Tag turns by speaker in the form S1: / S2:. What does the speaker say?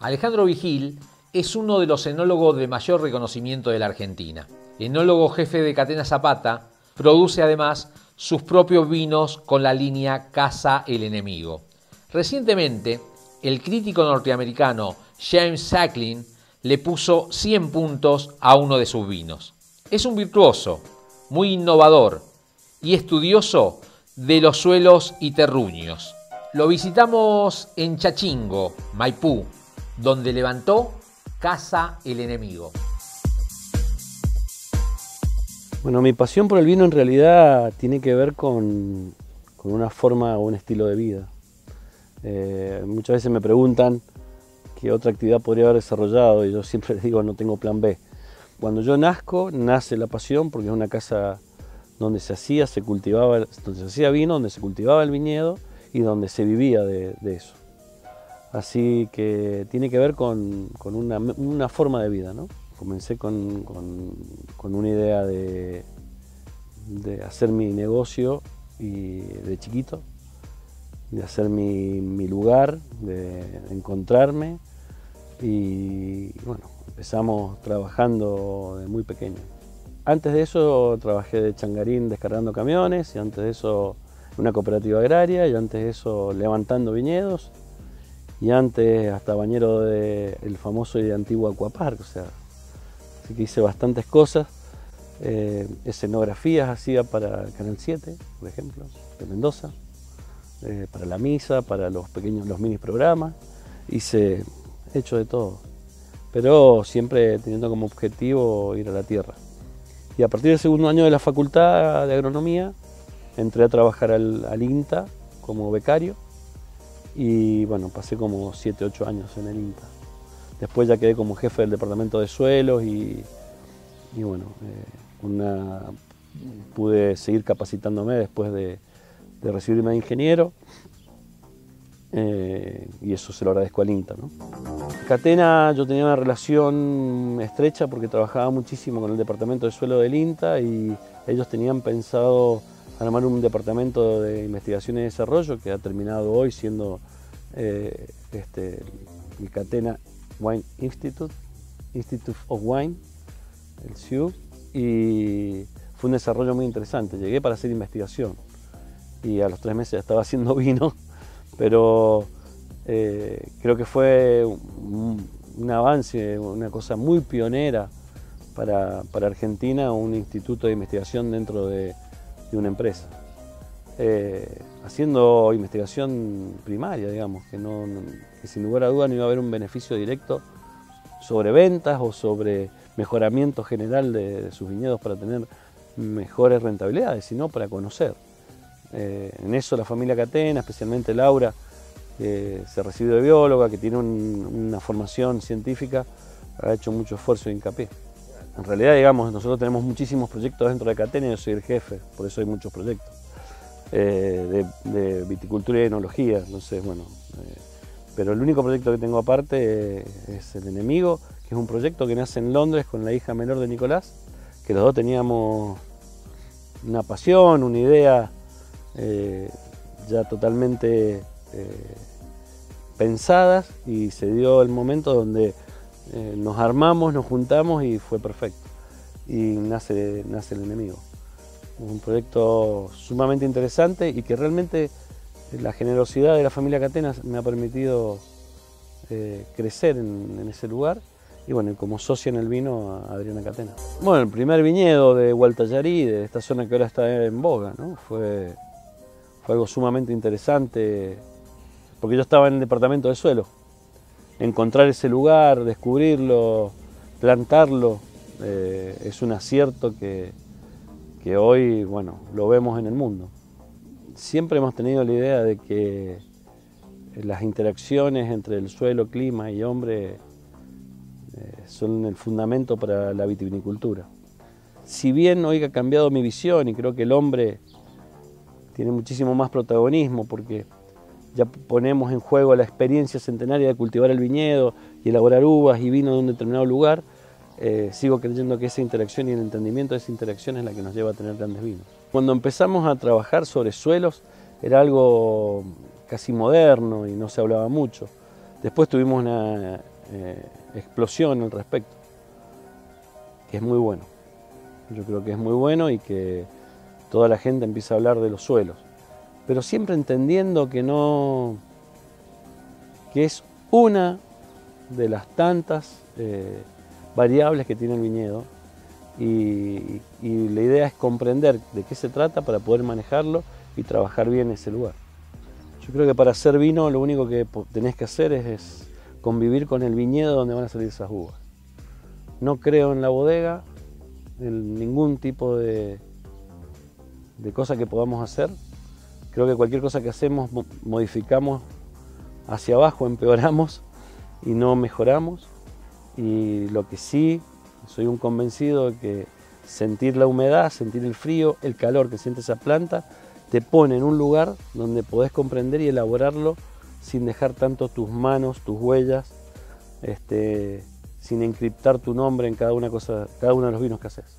S1: Alejandro Vigil es uno de los enólogos de mayor reconocimiento de la Argentina. Enólogo jefe de Catena Zapata, produce además sus propios vinos con la línea Casa el Enemigo. Recientemente, el crítico norteamericano James Sacklin le puso 100 puntos a uno de sus vinos. Es un virtuoso, muy innovador y estudioso de los suelos y terruños. Lo visitamos en Chachingo, Maipú, donde levantó Casa el Enemigo.
S2: Bueno, mi pasión por el vino en realidad tiene que ver con, una forma o un estilo de vida. Eh, muchas veces me preguntan qué otra actividad podría haber desarrollado y yo siempre les digo no tengo plan B. Cuando yo nazco, nace la pasión porque es una casa donde se hacía, se cultivaba, donde se hacía vino, donde se cultivaba el viñedo y donde se vivía de, eso. Así que tiene que ver con, una, forma de vida, ¿no? Comencé con, una idea de, de, hacer mi negocio y de chiquito, de hacer mi, mi lugar, de encontrarme y bueno, empezamos trabajando de muy pequeño. Antes de eso trabajé de changarín descargando camiones y antes de eso una cooperativa agraria y antes de eso levantando viñedos y antes hasta bañero del famoso y antiguo Aquapark, o sea, así que hice bastantes cosas. Eh, escenografías hacía para Canal 7, por ejemplo, de Mendoza, eh, para la misa, para los pequeños, los mini programas. Hice hecho de todo, pero siempre teniendo como objetivo ir a la tierra. Y a partir del segundo año de la facultad de agronomía, entré a trabajar al, INTA como becario y bueno, pasé como 7, 8 años en el INTA. Después ya quedé como jefe del departamento de suelos y, bueno, eh, pude seguir capacitándome después de, recibirme de ingeniero eh, y eso se lo agradezco al INTA. Catena yo tenía una relación estrecha porque trabajaba muchísimo con el departamento de suelo del INTA y ellos tenían pensado armar un departamento de investigación y desarrollo que ha terminado hoy siendo eh, este, el Catena Wine Institute, Institute of Wine, el CIU, y fue un desarrollo muy interesante. Llegué para hacer investigación y a los tres meses estaba haciendo vino pero eh, creo que fue un, avance, una cosa muy pionera para, Argentina, un instituto de investigación dentro de, una empresa. Eh, haciendo investigación primaria, digamos, que, sin lugar a duda no iba a haber un beneficio directo sobre ventas o sobre mejoramiento general de, sus viñedos para tener mejores rentabilidades, sino para conocer. Eh, en eso la familia Catena, especialmente Laura, que se recibió de bióloga, que tiene una formación científica, ha hecho mucho esfuerzo y hincapié. En realidad, digamos, nosotros tenemos muchísimos proyectos dentro de Catena y yo soy el jefe, por eso hay muchos proyectos. Eh, de, viticultura y enología, entonces, bueno. Eh, pero el único proyecto que tengo aparte es El Enemigo, que es un proyecto que nace en Londres con la hija menor de Nicolás, que los dos teníamos una pasión, una idea eh, ya totalmente pensadas y se dio el momento donde eh, nos armamos, nos juntamos y fue perfecto. Y nace, nace el enemigo. Un proyecto sumamente interesante y que realmente la generosidad de la familia Catena me ha permitido crecer en, ese lugar y bueno, como socia en el vino Adriana Catena. Bueno, el primer viñedo de Hualtayarí, de esta zona que ahora está en boga, ¿no? fue fue algo sumamente interesante, porque yo estaba en el departamento de suelo. Encontrar ese lugar, descubrirlo, plantarlo, eh, es un acierto que, que hoy, bueno, lo vemos en el mundo. Siempre hemos tenido la idea de que las interacciones entre el suelo, clima y hombre eh, son el fundamento para la vitivinicultura. Si bien hoy ha cambiado mi visión y creo que el hombre tiene muchísimo más protagonismo porque ya ponemos en juego la experiencia centenaria de cultivar el viñedo y elaborar uvas y vino de un determinado lugar, eh, sigo creyendo que esa interacción y el entendimiento de esa interacción es la que nos lleva a tener grandes vinos. Cuando empezamos a trabajar sobre suelos era algo casi moderno y no se hablaba mucho. Después tuvimos una eh, explosión al respecto, que es muy bueno. Yo creo que es muy bueno y que toda la gente empieza a hablar de los suelos, pero siempre entendiendo que no, que es una de las tantas eh, variables que tiene el viñedo y, la idea es comprender de qué se trata para poder manejarlo y trabajar bien ese lugar. Yo creo que para hacer vino lo único que tenés que hacer es, convivir con el viñedo donde van a salir esas uvas. No creo en la bodega, en ningún tipo de, de cosa que podamos hacer. Creo que cualquier cosa que hacemos modificamos hacia abajo, empeoramos y no mejoramos. Y lo que sí, soy un convencido de que sentir la humedad, sentir el frío, el calor que siente esa planta, te pone en un lugar donde podés comprender y elaborarlo sin dejar tanto tus manos, tus huellas, este, sin encriptar tu nombre en cada una, cosa, cada uno de los vinos que haces.